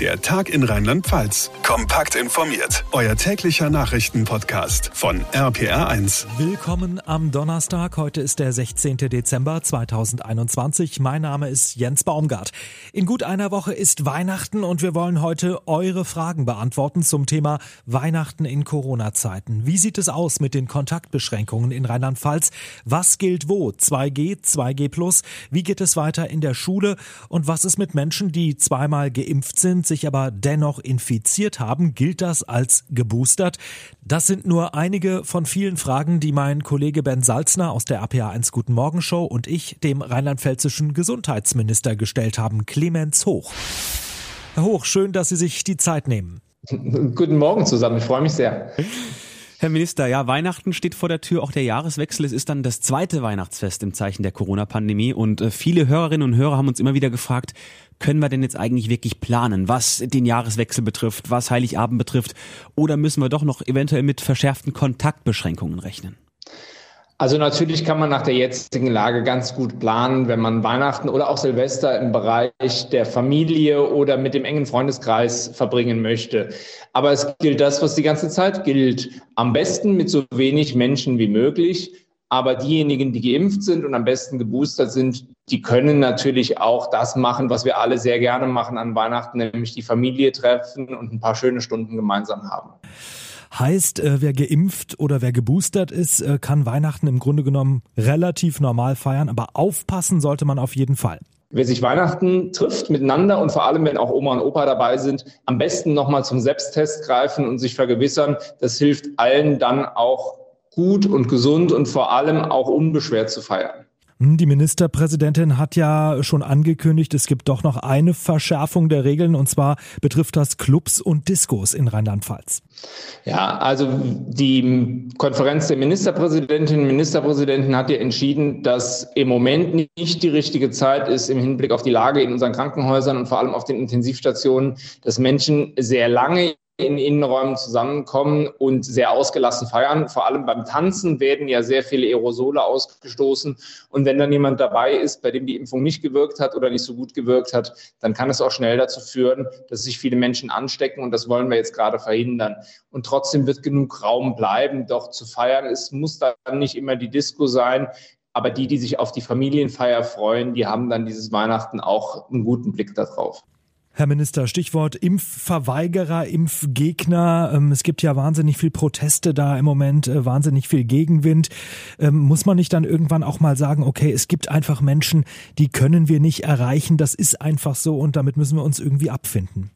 Der Tag in Rheinland-Pfalz. Kompakt informiert. Euer täglicher Nachrichtenpodcast von RPR1. Willkommen am Donnerstag. Heute ist der 16. Dezember 2021. Mein Name ist Jens Baumgart. In gut einer Woche ist Weihnachten und wir wollen heute eure Fragen beantworten zum Thema Weihnachten in Corona-Zeiten. Wie sieht es aus mit den Kontaktbeschränkungen in Rheinland-Pfalz? Was gilt wo? 2G, 2G+? Wie geht es weiter in der Schule? Und was ist mit Menschen, die zweimal geimpft sind? Sind, sich aber dennoch infiziert haben, gilt das als geboostert? Das sind nur einige von vielen Fragen, die mein Kollege Ben Salzner aus der APA1 Guten Morgen Show und ich dem rheinland-pfälzischen Gesundheitsminister gestellt haben, Clemens Hoch. Herr Hoch, schön, dass Sie sich die Zeit nehmen. Guten Morgen zusammen, ich freue mich sehr. Herr Minister, ja, Weihnachten steht vor der Tür, auch der Jahreswechsel. Es ist dann das zweite Weihnachtsfest im Zeichen der Corona-Pandemie und äh, viele Hörerinnen und Hörer haben uns immer wieder gefragt, können wir denn jetzt eigentlich wirklich planen, was den Jahreswechsel betrifft, was Heiligabend betrifft, oder müssen wir doch noch eventuell mit verschärften Kontaktbeschränkungen rechnen? Also natürlich kann man nach der jetzigen Lage ganz gut planen, wenn man Weihnachten oder auch Silvester im Bereich der Familie oder mit dem engen Freundeskreis verbringen möchte. Aber es gilt das, was die ganze Zeit gilt. Am besten mit so wenig Menschen wie möglich. Aber diejenigen, die geimpft sind und am besten geboostert sind, die können natürlich auch das machen, was wir alle sehr gerne machen an Weihnachten, nämlich die Familie treffen und ein paar schöne Stunden gemeinsam haben. Heißt, äh, wer geimpft oder wer geboostert ist, äh, kann Weihnachten im Grunde genommen relativ normal feiern, aber aufpassen sollte man auf jeden Fall. Wer sich Weihnachten trifft miteinander und vor allem, wenn auch Oma und Opa dabei sind, am besten nochmal zum Selbsttest greifen und sich vergewissern. Das hilft allen dann auch gut und gesund und vor allem auch unbeschwert zu feiern. Hm, die Ministerpräsidentin hat ja schon angekündigt, es gibt doch noch eine Verschärfung der Regeln und zwar betrifft das Clubs und Diskos in Rheinland-Pfalz. Ja, also die Konferenz der Ministerpräsidentinnen und Ministerpräsidenten hat ja entschieden, dass im Moment nicht die richtige Zeit ist im Hinblick auf die Lage in unseren Krankenhäusern und vor allem auf den Intensivstationen, dass Menschen sehr lange in Innenräumen zusammenkommen und sehr ausgelassen feiern. Vor allem beim Tanzen werden ja sehr viele Aerosole ausgestoßen. Und wenn dann jemand dabei ist, bei dem die Impfung nicht gewirkt hat oder nicht so gut gewirkt hat, dann kann es auch schnell dazu führen, dass sich viele Menschen anstecken. Und das wollen wir jetzt gerade verhindern. Und trotzdem wird genug Raum bleiben, doch zu feiern. Es muss dann nicht immer die Disco sein. Aber die, die sich auf die Familienfeier freuen, die haben dann dieses Weihnachten auch einen guten Blick darauf. Herr Minister, Stichwort Impfverweigerer, Impfgegner. Ähm, es gibt ja wahnsinnig viel Proteste da im Moment, äh, wahnsinnig viel Gegenwind. Ähm, muss man nicht dann irgendwann auch mal sagen, okay, es gibt einfach Menschen, die können wir nicht erreichen. Das ist einfach so und damit müssen wir uns irgendwie abfinden.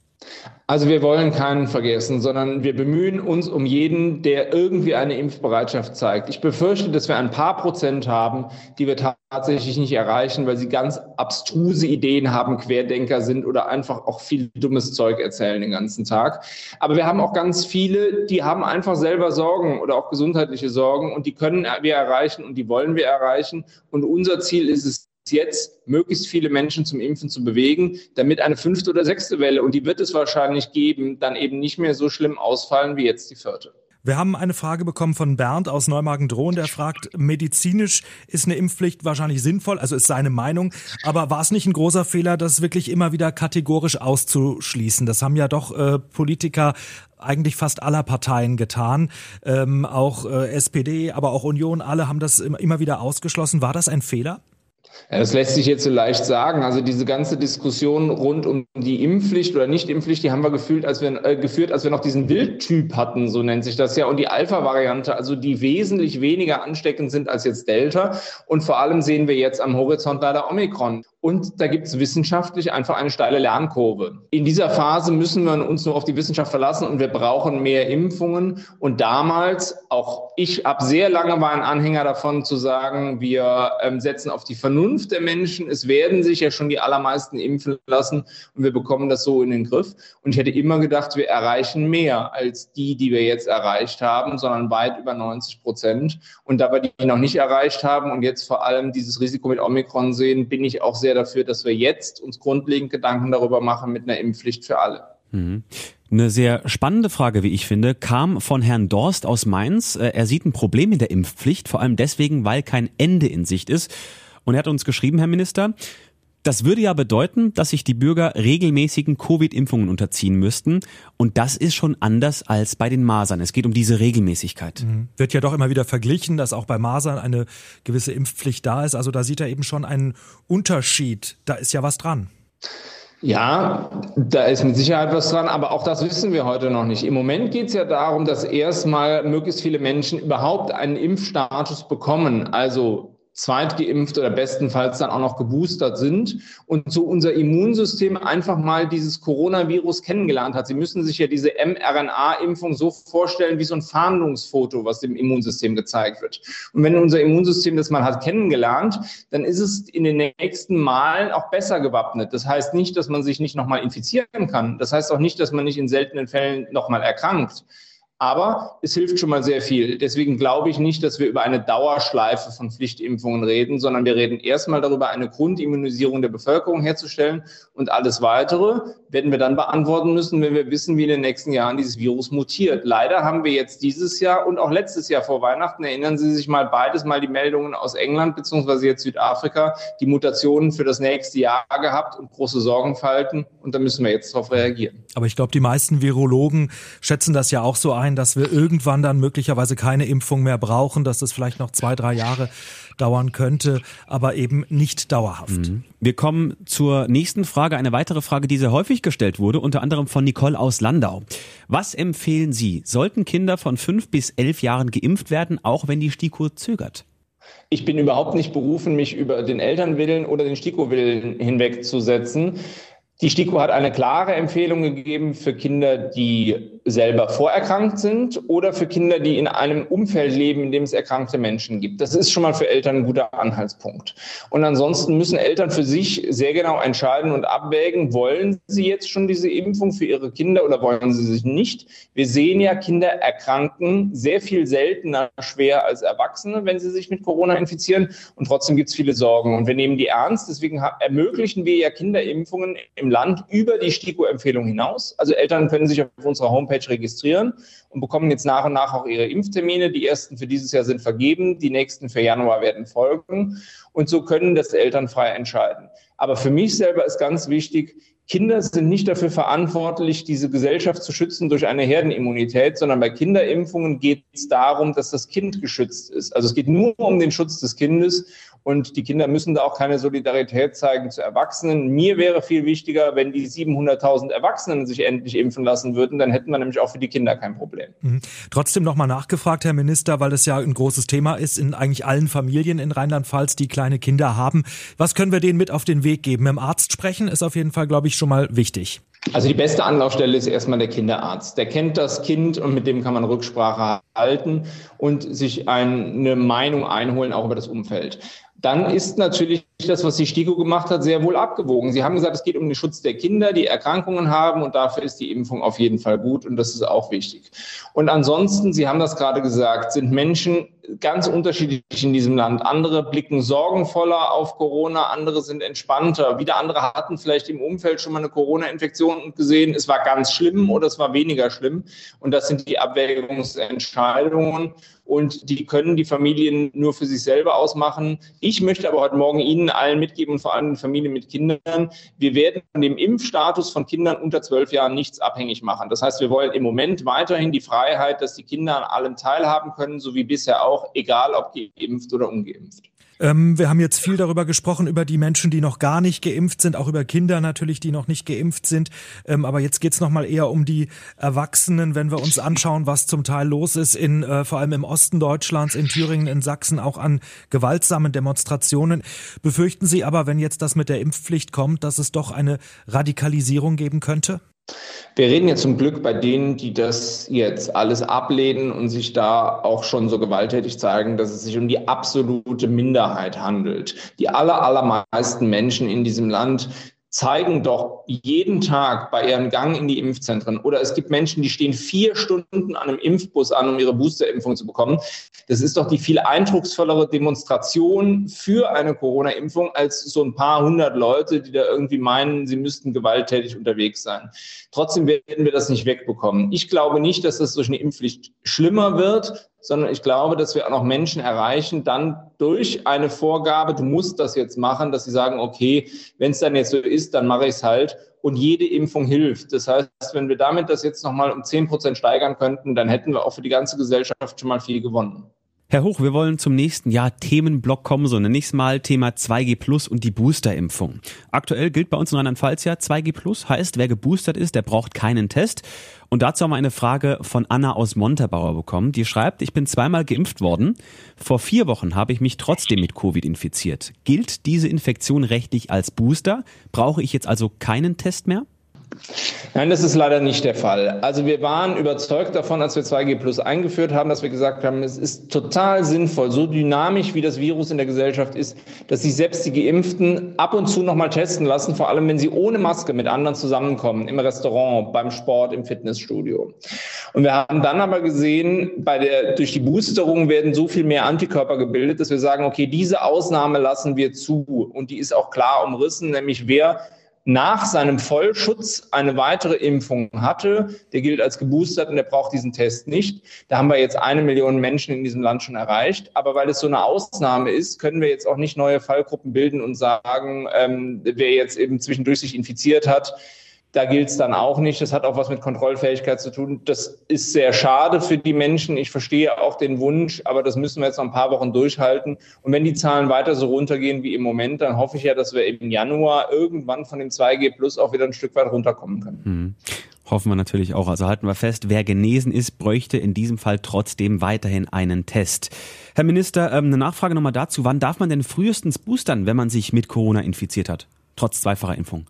Also wir wollen keinen vergessen, sondern wir bemühen uns um jeden, der irgendwie eine Impfbereitschaft zeigt. Ich befürchte, dass wir ein paar Prozent haben, die wir tatsächlich nicht erreichen, weil sie ganz abstruse Ideen haben, Querdenker sind oder einfach auch viel dummes Zeug erzählen den ganzen Tag. Aber wir haben auch ganz viele, die haben einfach selber Sorgen oder auch gesundheitliche Sorgen und die können wir erreichen und die wollen wir erreichen. Und unser Ziel ist es, jetzt möglichst viele Menschen zum Impfen zu bewegen, damit eine fünfte oder sechste Welle, und die wird es wahrscheinlich geben, dann eben nicht mehr so schlimm ausfallen wie jetzt die vierte. Wir haben eine Frage bekommen von Bernd aus Neumagen-Drohn, der fragt, medizinisch ist eine Impfpflicht wahrscheinlich sinnvoll, also ist seine Meinung, aber war es nicht ein großer Fehler, das wirklich immer wieder kategorisch auszuschließen? Das haben ja doch äh, Politiker eigentlich fast aller Parteien getan, ähm, auch äh, SPD, aber auch Union, alle haben das immer wieder ausgeschlossen. War das ein Fehler? Ja, das lässt sich jetzt so leicht sagen. Also diese ganze Diskussion rund um die Impfpflicht oder Nicht-Impfpflicht, die haben wir gefühlt, als wir äh, geführt, als wir noch diesen Wildtyp hatten, so nennt sich das ja, und die Alpha-Variante, also die wesentlich weniger ansteckend sind als jetzt Delta. Und vor allem sehen wir jetzt am Horizont leider Omikron. Und da gibt es wissenschaftlich einfach eine steile Lernkurve. In dieser Phase müssen wir uns nur auf die Wissenschaft verlassen und wir brauchen mehr Impfungen. Und damals, auch ich ab sehr lange war ein Anhänger davon zu sagen, wir ähm, setzen auf die Vernunft der Menschen. Es werden sich ja schon die allermeisten impfen lassen und wir bekommen das so in den Griff. Und ich hätte immer gedacht, wir erreichen mehr als die, die wir jetzt erreicht haben, sondern weit über 90 Prozent. Und da wir die noch nicht erreicht haben und jetzt vor allem dieses Risiko mit Omikron sehen, bin ich auch sehr dafür, dass wir jetzt uns grundlegend Gedanken darüber machen mit einer Impfpflicht für alle. Mhm. Eine sehr spannende Frage, wie ich finde, kam von Herrn Dorst aus Mainz. Äh, er sieht ein Problem in der Impfpflicht, vor allem deswegen, weil kein Ende in Sicht ist. Und er hat uns geschrieben, Herr Minister, Das würde ja bedeuten, dass sich die Bürger regelmäßigen Covid-Impfungen unterziehen müssten. Und das ist schon anders als bei den Masern. Es geht um diese Regelmäßigkeit. Mhm. Wird ja doch immer wieder verglichen, dass auch bei Masern eine gewisse Impfpflicht da ist. Also da sieht er eben schon einen Unterschied. Da ist ja was dran. Ja, da ist mit Sicherheit was dran, aber auch das wissen wir heute noch nicht. Im Moment geht es ja darum, dass erstmal möglichst viele Menschen überhaupt einen Impfstatus bekommen, also zweitgeimpft oder bestenfalls dann auch noch geboostert sind und so unser Immunsystem einfach mal dieses Coronavirus kennengelernt hat. Sie müssen sich ja diese mRNA-Impfung so vorstellen wie so ein Fahndungsfoto, was dem Immunsystem gezeigt wird. Und wenn unser Immunsystem das mal hat kennengelernt, dann ist es in den nächsten Malen auch besser gewappnet. Das heißt nicht, dass man sich nicht nochmal infizieren kann. Das heißt auch nicht, dass man nicht in seltenen Fällen nochmal erkrankt. Aber es hilft schon mal sehr viel. Deswegen glaube ich nicht, dass wir über eine Dauerschleife von Pflichtimpfungen reden, sondern wir reden erstmal darüber, eine Grundimmunisierung der Bevölkerung herzustellen. Und alles Weitere werden wir dann beantworten müssen, wenn wir wissen, wie in den nächsten Jahren dieses Virus mutiert. Leider haben wir jetzt dieses Jahr und auch letztes Jahr vor Weihnachten, erinnern Sie sich mal beides mal die Meldungen aus England beziehungsweise jetzt Südafrika, die Mutationen für das nächste Jahr gehabt und große Sorgenfalten. Und da müssen wir jetzt darauf reagieren. Aber ich glaube, die meisten Virologen schätzen das ja auch so ein, dass wir irgendwann dann möglicherweise keine Impfung mehr brauchen, dass es vielleicht noch zwei, drei Jahre dauern könnte, aber eben nicht dauerhaft. Mhm. Wir kommen zur nächsten Frage, eine weitere Frage, die sehr häufig gestellt wurde, unter anderem von Nicole aus Landau. Was empfehlen Sie? Sollten Kinder von fünf bis elf Jahren geimpft werden, auch wenn die STIKO zögert? Ich bin überhaupt nicht berufen, mich über den Elternwillen oder den STIKO-Willen hinwegzusetzen. Die STIKO hat eine klare Empfehlung gegeben für Kinder, die selber vorerkrankt sind oder für Kinder, die in einem Umfeld leben, in dem es erkrankte Menschen gibt. Das ist schon mal für Eltern ein guter Anhaltspunkt. Und ansonsten müssen Eltern für sich sehr genau entscheiden und abwägen, wollen sie jetzt schon diese Impfung für ihre Kinder oder wollen sie sich nicht? Wir sehen ja, Kinder erkranken sehr viel seltener schwer als Erwachsene, wenn sie sich mit Corona infizieren. Und trotzdem gibt es viele Sorgen. Und wir nehmen die ernst. Deswegen ermöglichen wir ja Kinderimpfungen im Land über die STIKO-Empfehlung hinaus. Also Eltern können sich auf unserer Homepage registrieren und bekommen jetzt nach und nach auch ihre Impftermine. Die ersten für dieses Jahr sind vergeben, die nächsten für Januar werden folgen. Und so können das Eltern frei entscheiden. Aber für mich selber ist ganz wichtig, Kinder sind nicht dafür verantwortlich, diese Gesellschaft zu schützen durch eine Herdenimmunität, sondern bei Kinderimpfungen geht es darum, dass das Kind geschützt ist. Also es geht nur um den Schutz des Kindes und die Kinder müssen da auch keine Solidarität zeigen zu Erwachsenen. Mir wäre viel wichtiger, wenn die 700.000 Erwachsenen sich endlich impfen lassen würden, dann hätten wir nämlich auch für die Kinder kein Problem. Mhm. Trotzdem nochmal nachgefragt, Herr Minister, weil es ja ein großes Thema ist in eigentlich allen Familien in Rheinland-Pfalz, die kleine Kinder haben. Was können wir denen mit auf den Weg geben? Mit dem Arzt sprechen ist auf jeden Fall, glaube ich, schon mal wichtig. Also die beste Anlaufstelle ist erstmal der Kinderarzt. Der kennt das Kind und mit dem kann man Rücksprache halten und sich eine Meinung einholen, auch über das Umfeld dann ist natürlich das, was die STIKO gemacht hat, sehr wohl abgewogen. Sie haben gesagt, es geht um den Schutz der Kinder, die Erkrankungen haben und dafür ist die Impfung auf jeden Fall gut und das ist auch wichtig. Und ansonsten, Sie haben das gerade gesagt, sind Menschen ganz unterschiedlich in diesem Land. Andere blicken sorgenvoller auf Corona, andere sind entspannter. Wieder andere hatten vielleicht im Umfeld schon mal eine Corona-Infektion und gesehen, es war ganz schlimm oder es war weniger schlimm. Und das sind die Abwägungsentscheidungen und die können die Familien nur für sich selber ausmachen. Ich möchte aber heute Morgen Ihnen allen mitgeben und vor allem Familien mit Kindern, wir werden von dem Impfstatus von Kindern unter zwölf Jahren nichts abhängig machen. Das heißt, wir wollen im Moment weiterhin die Freiheit, dass die Kinder an allem teilhaben können, so wie bisher auch, egal ob geimpft oder ungeimpft. Ähm, wir haben jetzt viel darüber gesprochen, über die Menschen, die noch gar nicht geimpft sind, auch über Kinder natürlich, die noch nicht geimpft sind. Ähm, aber jetzt geht's noch mal eher um die Erwachsenen, wenn wir uns anschauen, was zum Teil los ist, in, äh, vor allem im Osten Deutschlands, in Thüringen, in Sachsen, auch an gewaltsamen Demonstrationen. Befürchten Sie aber, wenn jetzt das mit der Impfpflicht kommt, dass es doch eine Radikalisierung geben könnte? Wir reden ja zum Glück bei denen, die das jetzt alles ablehnen und sich da auch schon so gewalttätig zeigen, dass es sich um die absolute Minderheit handelt. Die aller, allermeisten Menschen in diesem Land zeigen doch jeden Tag bei ihrem Gang in die Impfzentren oder es gibt Menschen, die stehen vier Stunden an einem Impfbus an, um ihre Boosterimpfung zu bekommen. Das ist doch die viel eindrucksvollere Demonstration für eine Corona-Impfung als so ein paar hundert Leute, die da irgendwie meinen, sie müssten gewalttätig unterwegs sein. Trotzdem werden wir das nicht wegbekommen. Ich glaube nicht, dass das durch eine Impfpflicht schlimmer wird, sondern ich glaube, dass wir auch noch Menschen erreichen, dann durch eine Vorgabe, du musst das jetzt machen, dass sie sagen, okay, wenn es dann jetzt so ist, dann mache ich es halt. Und jede Impfung hilft. Das heißt, wenn wir damit das jetzt nochmal um 10 Prozent steigern könnten, dann hätten wir auch für die ganze Gesellschaft schon mal viel gewonnen. Herr Hoch, wir wollen zum nächsten Jahr Themenblock kommen, so nenne ich es mal, Thema 2G Plus und die Boosterimpfung. Aktuell gilt bei uns in Rheinland-Pfalz ja 2G Plus, heißt, wer geboostert ist, der braucht keinen Test. Und dazu haben wir eine Frage von Anna aus Montabaur bekommen, die schreibt, ich bin zweimal geimpft worden. Vor vier Wochen habe ich mich trotzdem mit Covid infiziert. Gilt diese Infektion rechtlich als Booster? Brauche ich jetzt also keinen Test mehr? Nein, das ist leider nicht der Fall. Also wir waren überzeugt davon, als wir 2G Plus eingeführt haben, dass wir gesagt haben, es ist total sinnvoll, so dynamisch wie das Virus in der Gesellschaft ist, dass sich selbst die Geimpften ab und zu nochmal testen lassen, vor allem wenn sie ohne Maske mit anderen zusammenkommen, im Restaurant, beim Sport, im Fitnessstudio. Und wir haben dann aber gesehen, bei der, durch die Boosterung werden so viel mehr Antikörper gebildet, dass wir sagen, okay, diese Ausnahme lassen wir zu. Und die ist auch klar umrissen, nämlich wer nach seinem Vollschutz eine weitere Impfung hatte, der gilt als geboostert und der braucht diesen Test nicht. Da haben wir jetzt eine Million Menschen in diesem Land schon erreicht. Aber weil es so eine Ausnahme ist, können wir jetzt auch nicht neue Fallgruppen bilden und sagen, ähm, wer jetzt eben zwischendurch sich infiziert hat, da gilt es dann auch nicht. Das hat auch was mit Kontrollfähigkeit zu tun. Das ist sehr schade für die Menschen. Ich verstehe auch den Wunsch, aber das müssen wir jetzt noch ein paar Wochen durchhalten. Und wenn die Zahlen weiter so runtergehen wie im Moment, dann hoffe ich ja, dass wir im Januar irgendwann von dem 2G Plus auch wieder ein Stück weit runterkommen können. Hm. Hoffen wir natürlich auch. Also halten wir fest, wer genesen ist, bräuchte in diesem Fall trotzdem weiterhin einen Test. Herr Minister, ähm, eine Nachfrage nochmal dazu. Wann darf man denn frühestens boostern, wenn man sich mit Corona infiziert hat? Trotz zweifacher Impfung?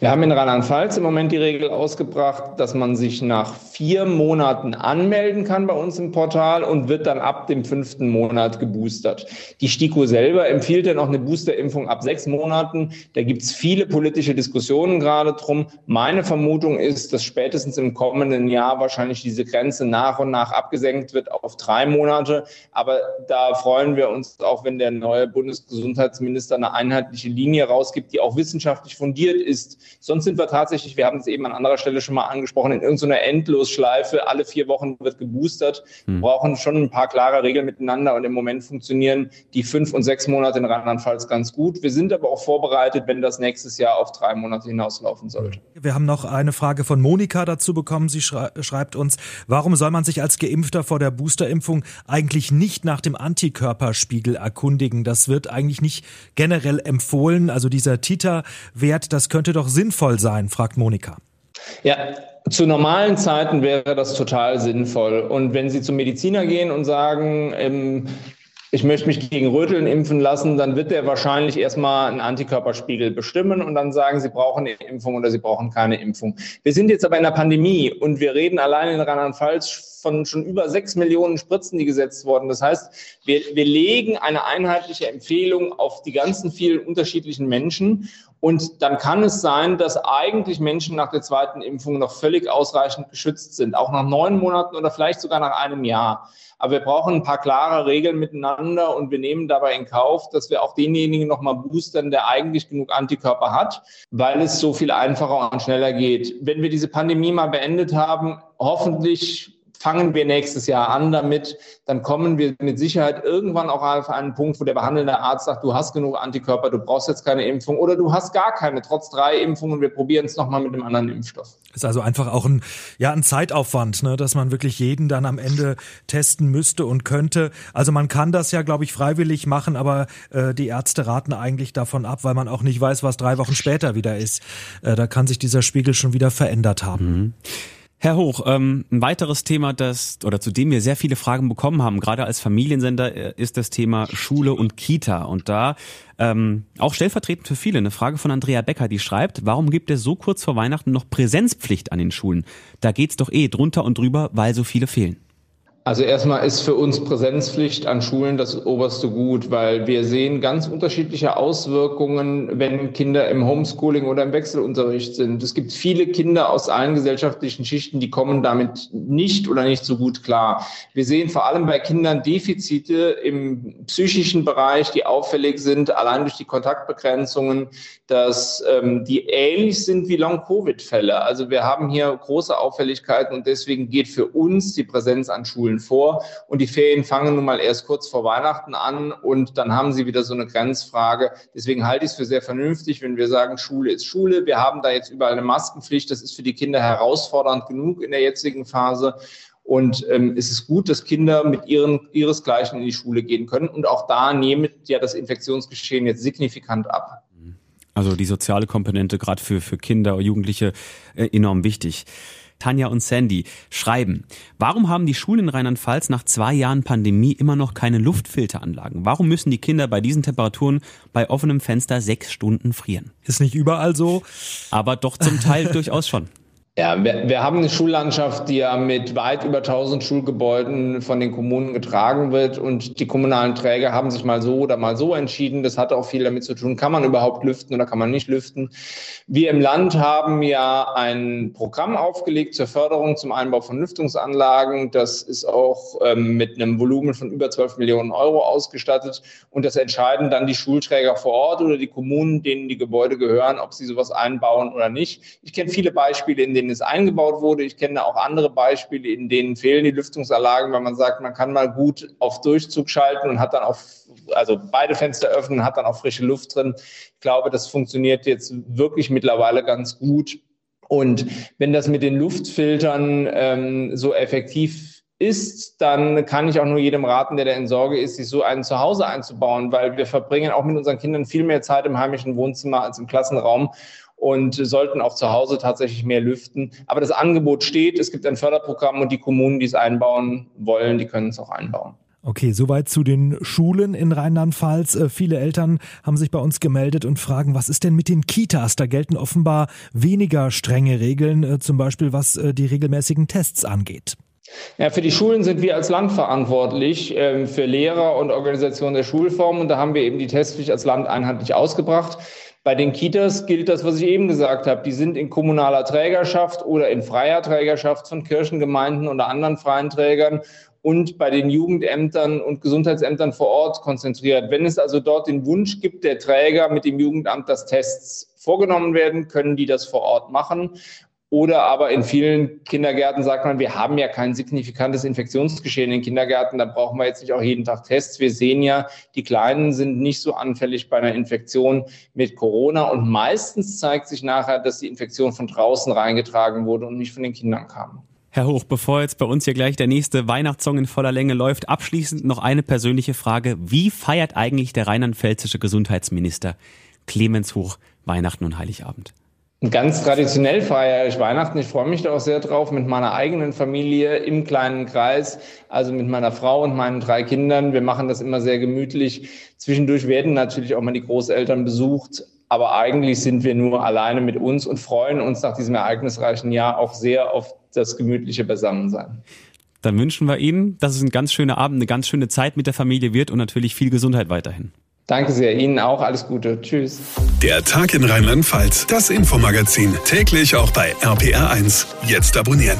Wir haben in Rheinland-Pfalz im Moment die Regel ausgebracht, dass man sich nach vier Monaten anmelden kann bei uns im Portal und wird dann ab dem fünften Monat geboostert. Die STIKO selber empfiehlt dann auch eine Boosterimpfung ab sechs Monaten. Da gibt es viele politische Diskussionen gerade drum. Meine Vermutung ist, dass spätestens im kommenden Jahr wahrscheinlich diese Grenze nach und nach abgesenkt wird auf drei Monate. Aber da freuen wir uns auch, wenn der neue Bundesgesundheitsminister eine einheitliche Linie rausgibt, die auch wissenschaftlich fundiert ist Sonst sind wir tatsächlich, wir haben es eben an anderer Stelle schon mal angesprochen, in irgendeiner Endlosschleife. Alle vier Wochen wird geboostert. Wir hm. brauchen schon ein paar klare Regeln miteinander und im Moment funktionieren die fünf und sechs Monate in Rheinland-Pfalz ganz gut. Wir sind aber auch vorbereitet, wenn das nächstes Jahr auf drei Monate hinauslaufen sollte. Wir haben noch eine Frage von Monika dazu bekommen. Sie schreibt uns, warum soll man sich als Geimpfter vor der Boosterimpfung eigentlich nicht nach dem Antikörperspiegel erkundigen? Das wird eigentlich nicht generell empfohlen. Also dieser Titer-Wert, das könnte doch sinnvoll sein, fragt Monika. Ja, zu normalen Zeiten wäre das total sinnvoll. Und wenn Sie zum Mediziner gehen und sagen, ähm, ich möchte mich gegen Röteln impfen lassen, dann wird der wahrscheinlich erstmal einen Antikörperspiegel bestimmen und dann sagen, Sie brauchen eine Impfung oder Sie brauchen keine Impfung. Wir sind jetzt aber in der Pandemie und wir reden allein in Rheinland-Pfalz von schon über sechs Millionen Spritzen, die gesetzt wurden. Das heißt, wir, wir legen eine einheitliche Empfehlung auf die ganzen vielen unterschiedlichen Menschen. Und dann kann es sein, dass eigentlich Menschen nach der zweiten Impfung noch völlig ausreichend geschützt sind, auch nach neun Monaten oder vielleicht sogar nach einem Jahr. Aber wir brauchen ein paar klare Regeln miteinander und wir nehmen dabei in Kauf, dass wir auch denjenigen nochmal boostern, der eigentlich genug Antikörper hat, weil es so viel einfacher und schneller geht. Wenn wir diese Pandemie mal beendet haben, hoffentlich fangen wir nächstes Jahr an damit, dann kommen wir mit Sicherheit irgendwann auch auf einen Punkt, wo der behandelnde Arzt sagt, du hast genug Antikörper, du brauchst jetzt keine Impfung oder du hast gar keine, trotz drei Impfungen, wir probieren es nochmal mit einem anderen Impfstoff. Ist also einfach auch ein, ja, ein Zeitaufwand, ne, dass man wirklich jeden dann am Ende testen müsste und könnte. Also man kann das ja, glaube ich, freiwillig machen, aber äh, die Ärzte raten eigentlich davon ab, weil man auch nicht weiß, was drei Wochen später wieder ist. Äh, da kann sich dieser Spiegel schon wieder verändert haben. Mhm. Herr Hoch, ähm, ein weiteres Thema, das oder zu dem wir sehr viele Fragen bekommen haben, gerade als Familiensender, äh, ist das Thema Schule und Kita. Und da ähm, auch stellvertretend für viele eine Frage von Andrea Becker, die schreibt: Warum gibt es so kurz vor Weihnachten noch Präsenzpflicht an den Schulen? Da geht's doch eh drunter und drüber, weil so viele fehlen. Also erstmal ist für uns Präsenzpflicht an Schulen das oberste Gut, weil wir sehen ganz unterschiedliche Auswirkungen, wenn Kinder im Homeschooling oder im Wechselunterricht sind. Es gibt viele Kinder aus allen gesellschaftlichen Schichten, die kommen damit nicht oder nicht so gut klar. Wir sehen vor allem bei Kindern Defizite im psychischen Bereich, die auffällig sind, allein durch die Kontaktbegrenzungen, dass ähm, die ähnlich sind wie Long-Covid-Fälle. Also wir haben hier große Auffälligkeiten und deswegen geht für uns die Präsenz an Schulen Schulen vor. Und die Ferien fangen nun mal erst kurz vor Weihnachten an und dann haben sie wieder so eine Grenzfrage. Deswegen halte ich es für sehr vernünftig, wenn wir sagen, Schule ist Schule. Wir haben da jetzt überall eine Maskenpflicht. Das ist für die Kinder herausfordernd genug in der jetzigen Phase. Und ähm, es ist gut, dass Kinder mit ihren, ihresgleichen in die Schule gehen können. Und auch da nimmt ja das Infektionsgeschehen jetzt signifikant ab. Also die soziale Komponente gerade für, für Kinder, Jugendliche äh, enorm wichtig. Tanja und Sandy schreiben, warum haben die Schulen in Rheinland-Pfalz nach zwei Jahren Pandemie immer noch keine Luftfilteranlagen? Warum müssen die Kinder bei diesen Temperaturen bei offenem Fenster sechs Stunden frieren? Ist nicht überall so. Aber doch zum Teil durchaus schon. Ja, wir, wir, haben eine Schullandschaft, die ja mit weit über 1000 Schulgebäuden von den Kommunen getragen wird und die kommunalen Träger haben sich mal so oder mal so entschieden. Das hat auch viel damit zu tun, kann man überhaupt lüften oder kann man nicht lüften. Wir im Land haben ja ein Programm aufgelegt zur Förderung zum Einbau von Lüftungsanlagen. Das ist auch ähm, mit einem Volumen von über 12 Millionen Euro ausgestattet und das entscheiden dann die Schulträger vor Ort oder die Kommunen, denen die Gebäude gehören, ob sie sowas einbauen oder nicht. Ich kenne viele Beispiele, in denen denen es eingebaut wurde. Ich kenne auch andere Beispiele, in denen fehlen die Lüftungsanlagen, weil man sagt, man kann mal gut auf Durchzug schalten und hat dann auf, also beide Fenster öffnen, hat dann auch frische Luft drin. Ich glaube, das funktioniert jetzt wirklich mittlerweile ganz gut. Und wenn das mit den Luftfiltern ähm, so effektiv ist, dann kann ich auch nur jedem raten, der da in Sorge ist, sich so einen zu Hause einzubauen, weil wir verbringen auch mit unseren Kindern viel mehr Zeit im heimischen Wohnzimmer als im Klassenraum und sollten auch zu Hause tatsächlich mehr lüften. Aber das Angebot steht, es gibt ein Förderprogramm und die Kommunen, die es einbauen wollen, die können es auch einbauen. Okay, soweit zu den Schulen in Rheinland-Pfalz. Äh, viele Eltern haben sich bei uns gemeldet und fragen, was ist denn mit den Kitas? Da gelten offenbar weniger strenge Regeln, äh, zum Beispiel was äh, die regelmäßigen Tests angeht. Ja, für die Schulen sind wir als Land verantwortlich, äh, für Lehrer und Organisation der Schulform. Und da haben wir eben die Testpflicht als Land einheitlich ausgebracht. Bei den Kitas gilt das, was ich eben gesagt habe. Die sind in kommunaler Trägerschaft oder in freier Trägerschaft von Kirchengemeinden oder anderen freien Trägern und bei den Jugendämtern und Gesundheitsämtern vor Ort konzentriert. Wenn es also dort den Wunsch gibt, der Träger mit dem Jugendamt, dass Tests vorgenommen werden, können die das vor Ort machen. Oder aber in vielen Kindergärten sagt man, wir haben ja kein signifikantes Infektionsgeschehen in Kindergärten, da brauchen wir jetzt nicht auch jeden Tag Tests. Wir sehen ja, die Kleinen sind nicht so anfällig bei einer Infektion mit Corona und meistens zeigt sich nachher, dass die Infektion von draußen reingetragen wurde und nicht von den Kindern kam. Herr Hoch, bevor jetzt bei uns hier gleich der nächste Weihnachtssong in voller Länge läuft, abschließend noch eine persönliche Frage. Wie feiert eigentlich der rheinland-pfälzische Gesundheitsminister Clemens Hoch Weihnachten und Heiligabend? Ganz traditionell feiere ich Weihnachten. Ich freue mich da auch sehr drauf mit meiner eigenen Familie im kleinen Kreis, also mit meiner Frau und meinen drei Kindern. Wir machen das immer sehr gemütlich. Zwischendurch werden natürlich auch mal die Großeltern besucht, aber eigentlich sind wir nur alleine mit uns und freuen uns nach diesem ereignisreichen Jahr auch sehr auf das gemütliche Beisammensein. Dann wünschen wir Ihnen, dass es ein ganz schöner Abend, eine ganz schöne Zeit mit der Familie wird und natürlich viel Gesundheit weiterhin. Danke sehr. Ihnen auch. Alles Gute. Tschüss. Der Tag in Rheinland-Pfalz. Das Infomagazin. Täglich auch bei RPR1. Jetzt abonnieren.